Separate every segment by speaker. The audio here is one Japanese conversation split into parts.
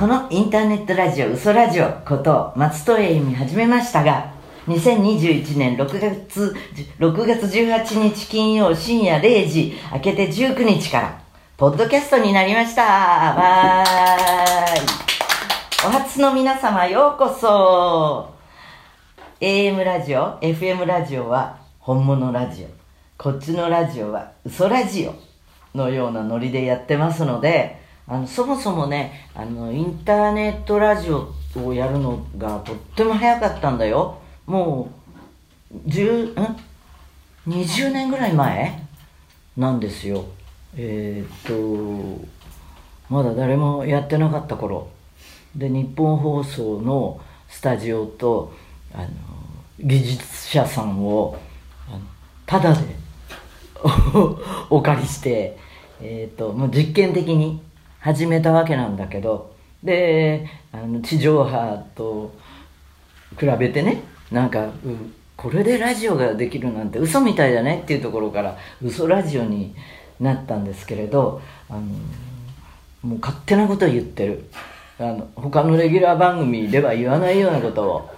Speaker 1: このインターネットラジオ、嘘ラジオこと松任谷由実始めましたが、2021年6月、6月18日金曜深夜0時、明けて19日から、ポッドキャストになりました。わーい。お初の皆様ようこそ。AM ラジオ、FM ラジオは本物ラジオ。こっちのラジオは嘘ラジオのようなノリでやってますので、あの、そもそもね、あの、インターネットラジオをやるのがとっても早かったんだよ。もう、10、ん ?20 年ぐらい前？なんですよ。えー、っと、まだ誰もやってなかった頃。で、日本放送のスタジオと、あの、技術者さんを、あのただで お借りして、えー、っと、もう実験的に始めたわけなんだけど、で、あの、地上波と比べてね、なんか、うんこれでラジオができるなんて嘘みたいだねっていうところから嘘ラジオになったんですけれど、あの、もう勝手なことを言ってる。あの、他のレギュラー番組では言わないようなことを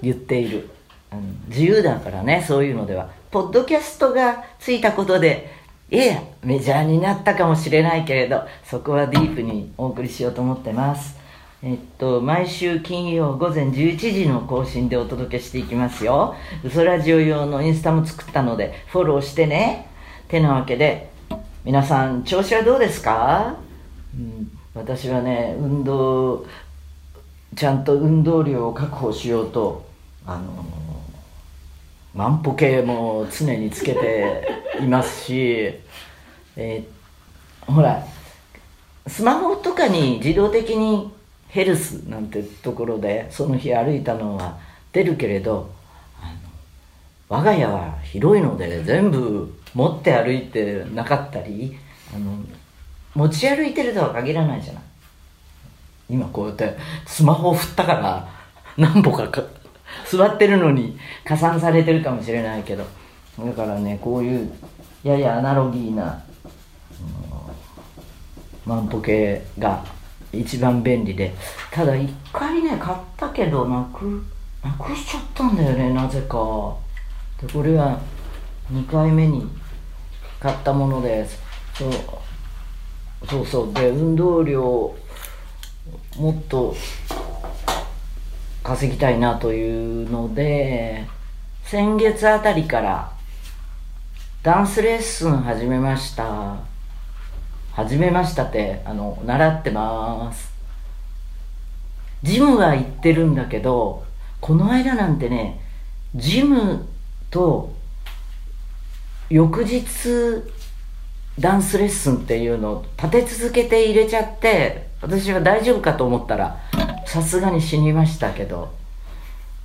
Speaker 1: 言っている。あの自由だからね、そういうのでは。ポッドキャストがついたことで、いや、メジャーになったかもしれないけれど、そこはディープにお送りしようと思ってます。えっと、毎週金曜午前11時の更新でお届けしていきますよ。嘘ラジオ用のインスタも作ったので、フォローしてね。てなわけで、皆さん、調子はどうですか、うん、私はね、運動、ちゃんと運動量を確保しようと、あの万歩計も常につけていますし、えーほらスマホとかに自動的にヘルスなんてところでその日歩いたのは出るけれどあの我が家は広いので全部持って歩いてなかったりあの持ち歩いてるとは限らないじゃない。今こうやってスマホを振ったから何歩かか座ってるのに加算されてるかもしれないけど。だからねこういうややアナロギーなうん万歩計が一番便利で。ただ一回ね買ったけどなくなくしちゃったんだよねなぜか。でこれは2回目に買ったものですそうそうそう。で運動量もっと稼ぎたいなというので先月あたりからダンスレッスン始めました。始めましたってあの習ってます。ジムは行ってるんだけどこの間なんてねジムと翌日ダンスレッスンっていうのを立て続けて入れちゃって私は大丈夫かと思ったらさすがに死にましたけど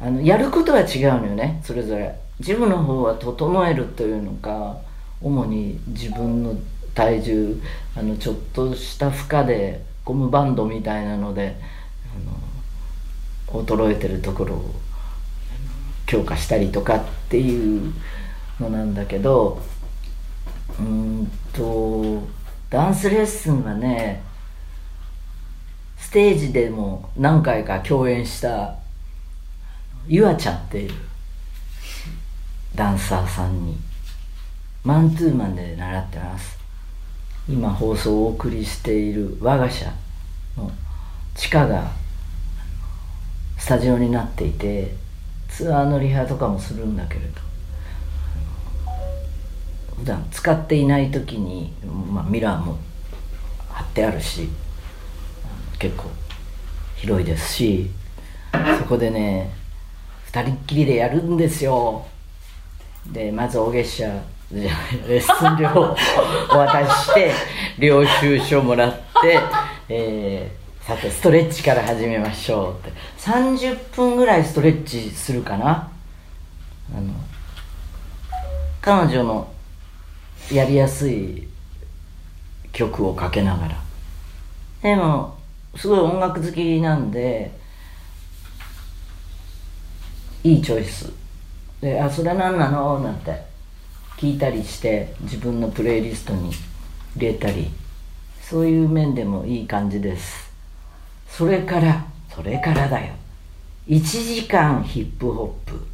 Speaker 1: あのやることは違うのよねそれぞれ。ジムの方は整えるというのか主に自分の体重あのちょっとした負荷でゴムバンドみたいなのであの衰えてるところを強化したりとかっていうのなんだけどうんとダンスレッスンはねステージでも何回か共演したゆあちゃんっていうダンサーさんにマンツーマンで習ってます。今放送をお送りしている我が社の地下がスタジオになっていてツアーのリハとかもするんだけれど普段使っていない時に、まあ、ミラーも貼ってあるし結構広いですしそこでね二人っきりでやるんですよ。でまずお月謝じゃないレッスン料をお渡しして 領収書もらって、えーさてストレッチから始めましょうって。30分ぐらいストレッチするかな。あの彼女のやりやすい曲をかけながら。でもすごい音楽好きなんでいいチョイス。で「あそれ何なの?」なんて聞いたりして自分のプレイリストに入れたり。そういう面でもいい感じです。それからそれからだよ。1時間ヒップホップ。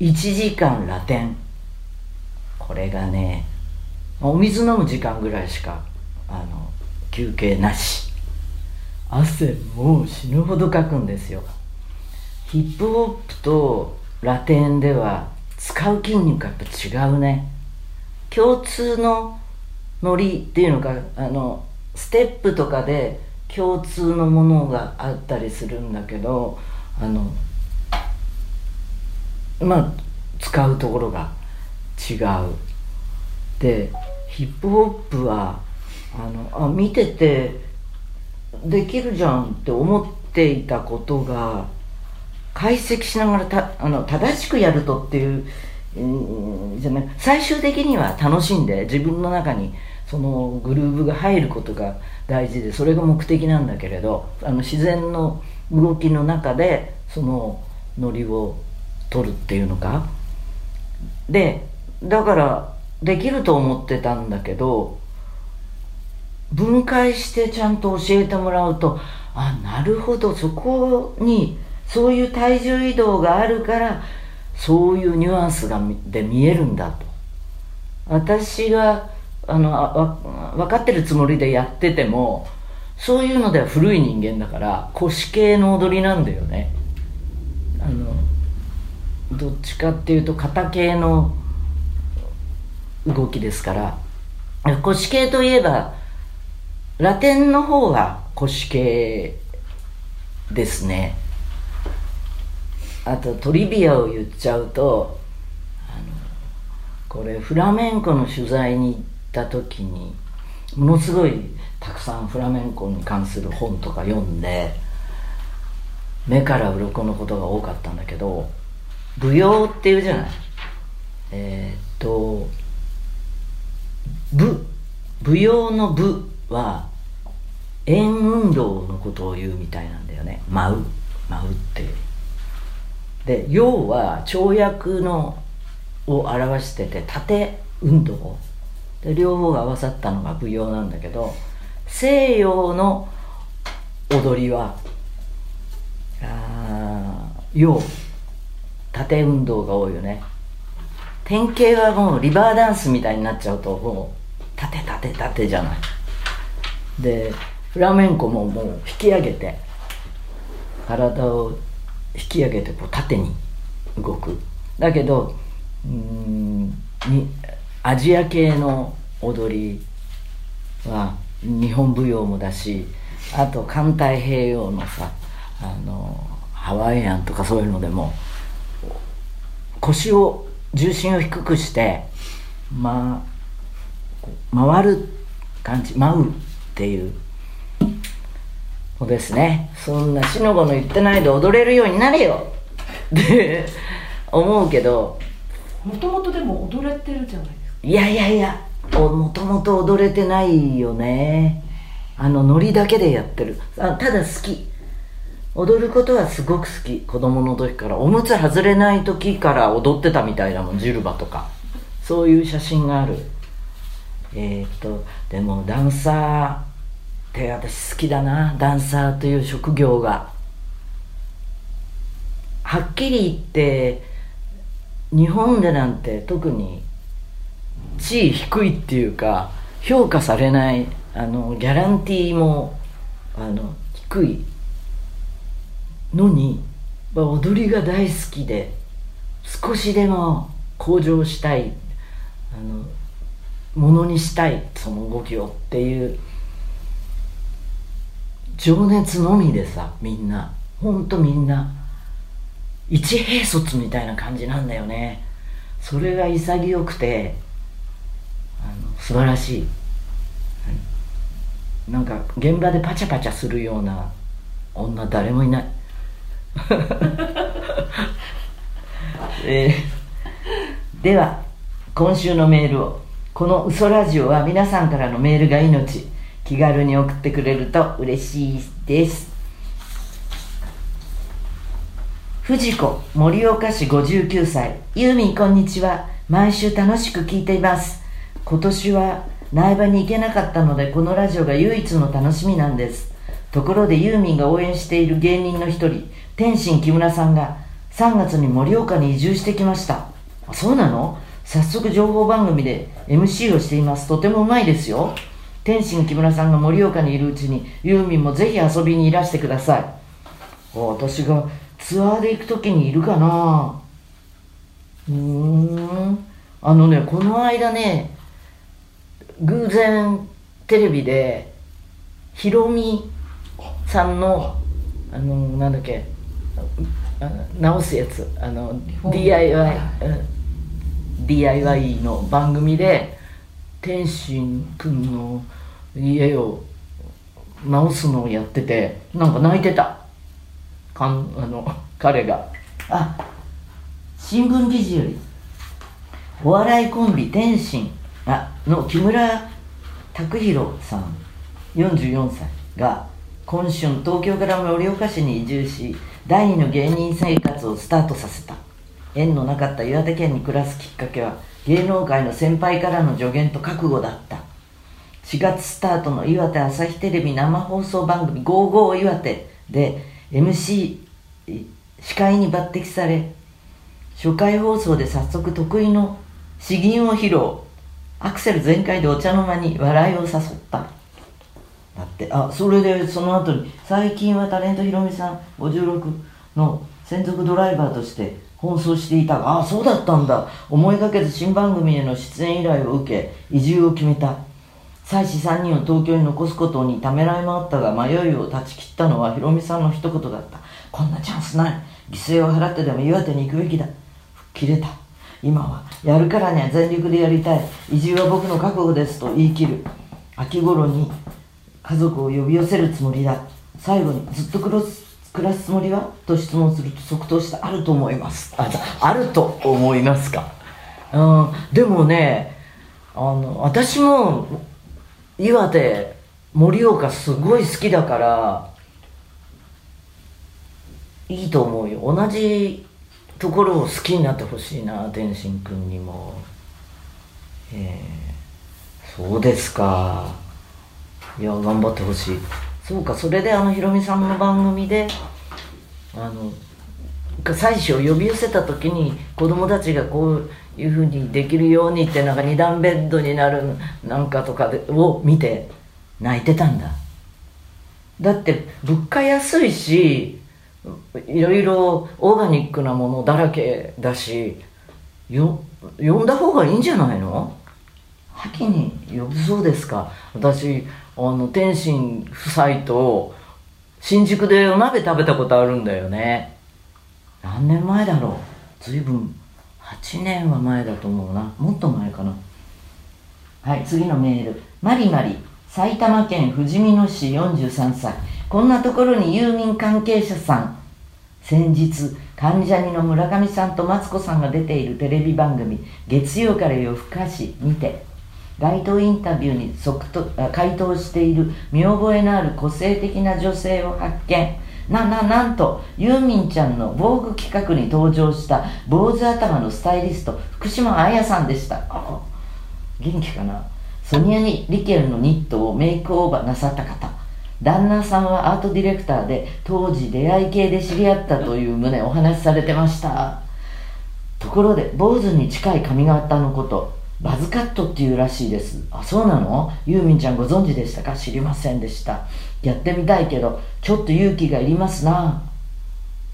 Speaker 1: 1時間ラテン。これがねお水飲む時間ぐらいしかあの休憩なし。汗もう死ぬほどかくんですよ。ヒップホップとラテンでは使う筋肉がやっぱ違うね。共通のノリっていうのかあのステップとかで共通のものがあったりするんだけどあのまあ使うところが違う。でヒップホップはあのあ見ててできるじゃんって思っていたことが解析しながらたあの正しくやるとっていう、うん、じゃない最終的には楽しんで自分の中にそのグルーブが入ることが大事でそれが目的なんだけれどあの自然の動きの中でそのノリを取るっていうのか。でだからできると思ってたんだけど分解してちゃんと教えてもらうとあなるほどそこにそういう体重移動があるからそういうニュアンスがで見えるんだと。私があの分かってるつもりでやっててもそういうのでは古い人間だから腰系の踊りなんだよね。あのどっちかっていうと肩系の動きですから。腰系といえばラテンの方は腰系ですね。あとトリビアを言っちゃうとこれフラメンコの取材に行った時にものすごいたくさんフラメンコに関する本とか読んで目から鱗のことが多かったんだけど舞踊っていうじゃない。えー、っと舞舞踊の舞は円運動のことを言うみたいなんだよね。舞う。舞うって。で陽は跳躍のを表してて縦運動。で両方が合わさったのが舞踊なんだけど西洋の踊りはあ陽縦運動が多いよね。典型はもうリバーダンスみたいになっちゃうともう縦縦縦じゃない。でフラメンコももう引き上げて体を引き上げてこう縦に動く。だけどうんにアジア系の踊りは日本舞踊もだしあと環太平洋のさあのハワイアンとかそういうのでも腰を重心を低くして、まあ、回る感じ舞うっていうですね。そんなしのごの言ってないで踊れるようになれよ。って思うけど。
Speaker 2: もともとでも踊れてるじゃないですか。
Speaker 1: いやいやいやもともと踊れてないよね。あのノリだけでやってる。あただ好き。踊ることはすごく好き。子供の時から。おむつ外れない時から踊ってたみたいなもん。ジルバとか。そういう写真がある。えっ、とでもダンサーって私好きだなダンサーという職業が。はっきり言って日本でなんて特に地位低いっていうか評価されないあのギャランティーもあの低いのに踊りが大好きで少しでも向上したいあのものにしたいその動きをっていう情熱のみでさみんな。ほんとみんな。一兵卒みたいな感じなんだよね。それが潔くてあの素晴らしい。なんか現場でパチャパチャするような女誰もいない。えー、では今週のメールを。この嘘ラジオは皆さんからのメールが命。気軽に送ってくれると嬉しいです。藤子盛岡市59歳。ユーミンこんにちは。毎週楽しく聞いています。今年は苗場に行けなかったのでこのラジオが唯一の楽しみなんです。ところでユーミンが応援している芸人の一人天心木村さんが3月に盛岡に移住してきました。そうなの？早速情報番組で MC をしています。とてもうまいですよ。天心木村さんが盛岡にいるうちにユーミンもぜひ遊びにいらしてください。私がツアーで行く時にいるかな。うーん。あのねこの間ね偶然テレビでヒロミさんのあのなんだっけあ直すやつあの DIY、うん、DIY の番組で天心くんの家を直すのをやっててなんか泣いてた。かんあの 彼が。あ新聞記事よりお笑いコンビ天心。あの木村拓弘さん。44歳が今春東京から盛岡市に移住し第二の芸人生活をスタートさせた。縁のなかった岩手県に暮らすきっかけは芸能界の先輩からの助言と覚悟だった。4月スタートの岩手朝日テレビ生放送番組「55岩手」で MC 司会に抜擢され初回放送で早速得意の詩吟を披露。アクセル全開でお茶の間に笑いを誘った。だってあそれでその後に最近はタレントひろみさん56の専属ドライバーとして奔走していたがああそうだったんだ。思いがけず新番組への出演依頼を受け移住を決めた妻子3人を東京に残すことにためらいもあったが迷いを断ち切ったのはひろみさんの一言だったこんなチャンスない。犠牲を払ってでも岩手に行くべきだ吹っ切れた今はやるからには全力でやりたい。移住は僕の覚悟ですと言い切る。秋頃に家族を呼び寄せるつもりだ。最後にずっと暮らす暮らすつもりは？と質問すると即答したあると思います。ああると思いますか？うん。でもねあの私も岩手盛岡すごい好きだからいいと思うよ。同じところを好きになってほしいな天心くんにも。えー、そうですか。いや頑張ってほしいそうかそれであのひろみさんの番組であの妻子を呼び寄せた時に子供たちがこういうふうにできるようにってなんか二段ベッドになるなんかとかでを見て泣いてたんだ。だって物価安いしいろいろオーガニックなものだらけだしよ呼んだ方がいいんじゃないの？秋に呼ぶそうですか。私あの天心夫妻と新宿でお鍋食べたことあるんだよね。何年前だろう。随分8年は前だと思うな。もっと前かな。はい次のメール。マリマリ埼玉県ふじみ野市43歳。こんなところに郵便関係者さん。先日関ジャニの村上さんとマツコさんが出ているテレビ番組「月曜から夜更かし」にて。街頭インタビューに即と回答している見覚えのある個性的な女性を発見。なななんとユーミンちゃんの防具企画に登場した坊主頭のスタイリスト福島彩さんでした。元気かな？ソニアにリケルのニットをメイクオーバーなさった方。旦那さんはアートディレクターで当時出会い系で知り合ったという旨お話しされてました。ところで坊主に近い髪型のこと。バズカットっていうらしいです。あそうなの？ユーミンちゃんご存知でしたか？知りませんでした。やってみたいけどちょっと勇気がいりますな。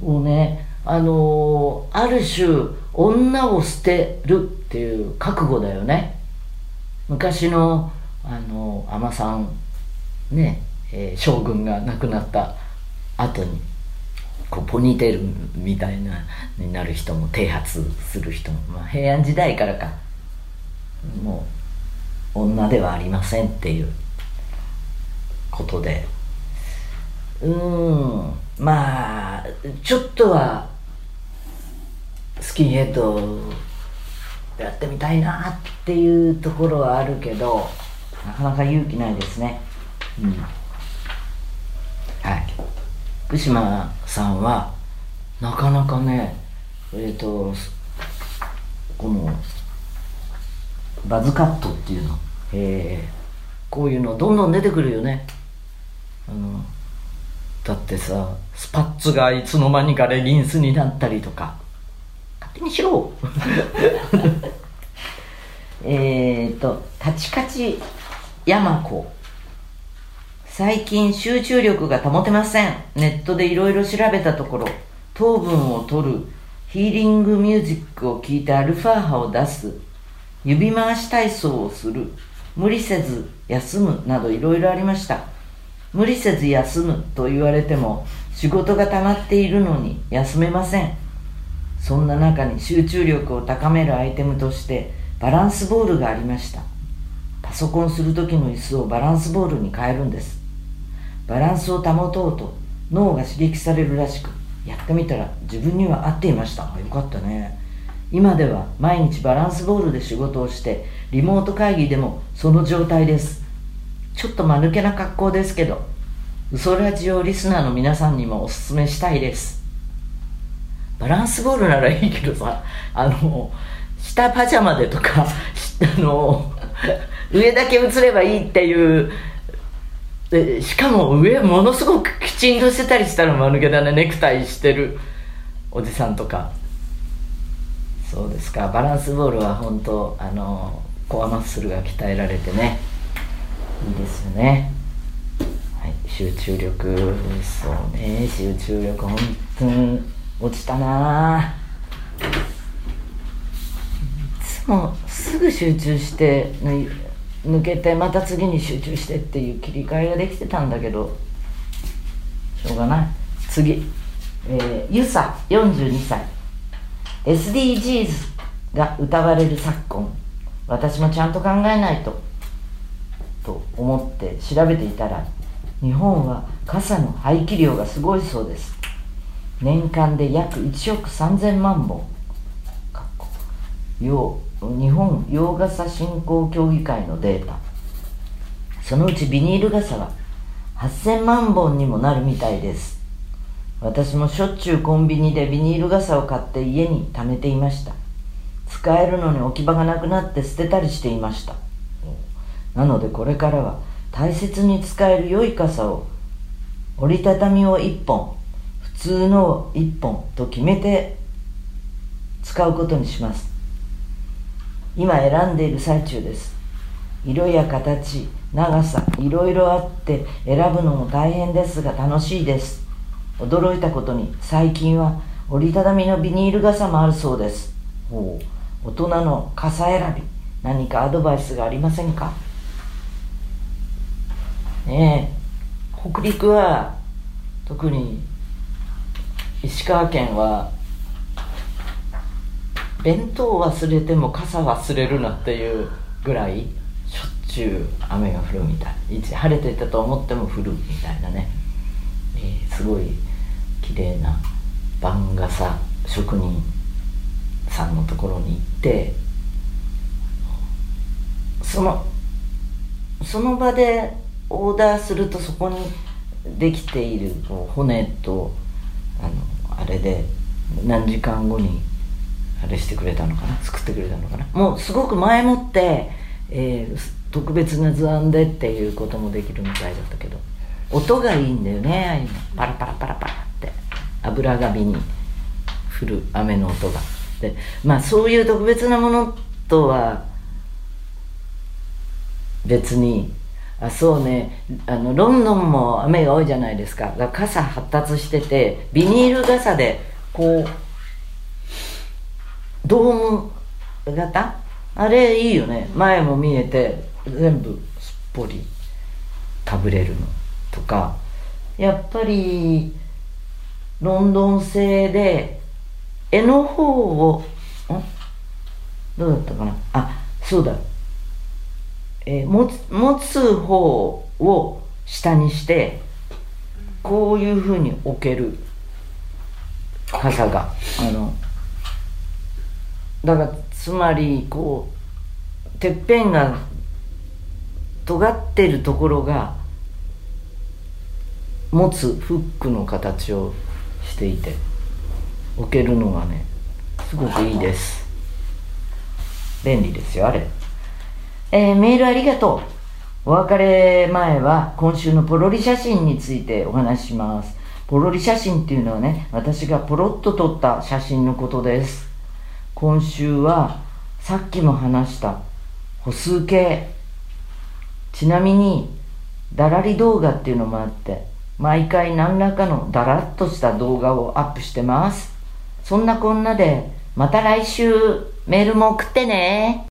Speaker 1: そうねあのー、ある種女を捨てるっていう覚悟だよね。昔のあの海女さんね、えー、将軍が亡くなった後にこうポニーテールみたいなになる人も剃髪する人も、まあ、平安時代からか。もう女ではありませんっていうことで。うん。まあちょっとはスキンヘッドやってみたいなっていうところはあるけどなかなか勇気ないですね。うん。はい。福島さんはなかなかねえっ、ー、とこのバズカットっていうの、えー、こういうのどんどん出てくるよね。あのだってさスパッツがいつの間にかレギンスになったりとか。勝手にしろ。えっとカチカチ山子最近集中力が保てません。ネットでいろいろ調べたところ糖分を取るヒーリングミュージックを聴いてアルファ波を出す。指回し体操をする。無理せず休むなどいろいろありました。無理せず休むと言われても仕事が溜まっているのに休めません。そんな中に集中力を高めるアイテムとしてバランスボールがありました。パソコンする時の椅子をバランスボールに変えるんです。バランスを保とうと脳が刺激されるらしくやってみたら自分には合っていました。よかったね。今では毎日バランスボールで仕事をしてリモート会議でもその状態です。ちょっと間抜けな格好ですけど嘘ラジオリスナーの皆さんにもおすすめしたいです。バランスボールならいいけどさあの下パジャマでとかあの上だけ映ればいいっていうでしかも上ものすごくきちんとしてたりしたら間抜けだね。ネクタイしてるおじさんとか。そうですか。バランスボールは本当あのコアマッスルが鍛えられてねいいですよね。はい。集中力そうね。集中力本当に落ちたな。いつもすぐ集中して抜けてまた次に集中してっていう切り替えができてたんだけどしょうがない。次。えー、ゆさ42歳。SDGs が歌われる昨今私もちゃんと考えないとと思って調べていたら日本は傘の廃棄量がすごいそうです。年間で約1億3000万本。日本洋傘振興協議会のデータ。そのうちビニール傘は8000万本にもなるみたいです。私もしょっちゅうコンビニでビニール傘を買って家に貯めていました。使えるのに置き場がなくなって捨てたりしていました。なのでこれからは大切に使える良い傘を折りたたみを1本普通のを1本と決めて使うことにします。今選んでいる最中です。色や形長さいろいろあって選ぶのも大変ですが楽しいです。驚いたことに最近は折りたたみのビニール傘もあるそうです。大人の傘選び何かアドバイスがありませんか？ねえ北陸は特に石川県は弁当忘れても傘忘れるなっていうぐらいしょっちゅう雨が降るみたい。晴れてたと思っても降るみたいなね、えー、すごい綺麗な番傘職人さんのところに行ってそのその場でオーダーするとそこにできている骨とあのあれで何時間後にあれしてくれたのかな？作ってくれたのかな？もうすごく前もって、えー、特別な図案でっていうこともできるみたいだったけど音がいいんだよねパラパラパラパラ。油紙に降る雨の音が。でまあそういう特別なものとは別にあそうね。あのロンドンも雨が多いじゃないですか。傘発達しててビニール傘でこうドーム型？あれいいよね。前も見えて全部すっぽりかぶれるのとか。やっぱりロンドン製で絵の方をん？どうだったかな？あそうだ。えー、持つ持つ方を下にしてこういうふうに置ける傘があのだからつまりこうてっぺんが尖ってるところが持つフックの形をしていて置けるのがねすごくいいです。便利ですよあれ。えー、メールありがとう。お別れ前は今週のポロリ写真についてお話しします。ポロリ写真っていうのはね私がポロッと撮った写真のことです。今週はさっきも話した歩数計。ちなみにだらり動画っていうのもあって毎回何らかのだらっとした動画をアップしてます。そんなこんなでまた来週メールも送ってね。